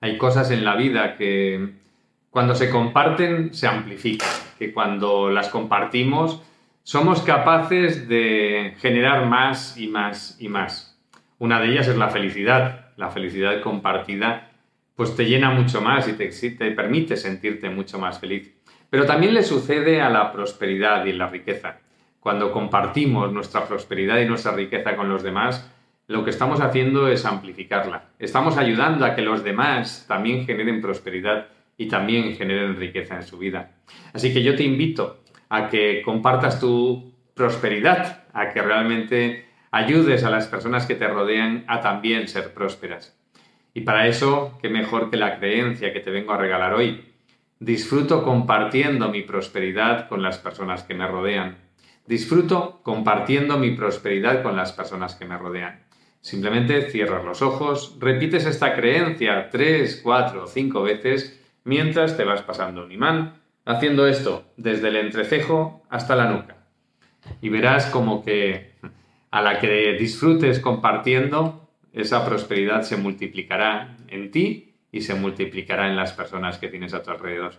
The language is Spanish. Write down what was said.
Hay cosas en la vida que cuando se comparten se amplifican, que cuando las compartimos somos capaces de generar más y más y más. Una de ellas es la felicidad. La felicidad compartida pues te llena mucho más y te, te permite sentirte mucho más feliz. Pero también le sucede a la prosperidad y la riqueza. Cuando compartimos nuestra prosperidad y nuestra riqueza con los demás, lo que estamos haciendo es amplificarla. Estamos ayudando a que los demás también generen prosperidad y también generen riqueza en su vida. Así que yo te invito a que compartas tu prosperidad, a que realmente ayudes a las personas que te rodean a también ser prósperas. Y para eso, qué mejor que la creencia que te vengo a regalar hoy. Disfruto compartiendo mi prosperidad con las personas que me rodean. Disfruto compartiendo mi prosperidad con las personas que me rodean. Simplemente cierras los ojos, repites esta creencia tres, cuatro o cinco veces mientras te vas pasando un imán, haciendo esto desde el entrecejo hasta la nuca. Y verás como que a la que disfrutes compartiendo, esa prosperidad se multiplicará en ti y se multiplicará en las personas que tienes a tu alrededor.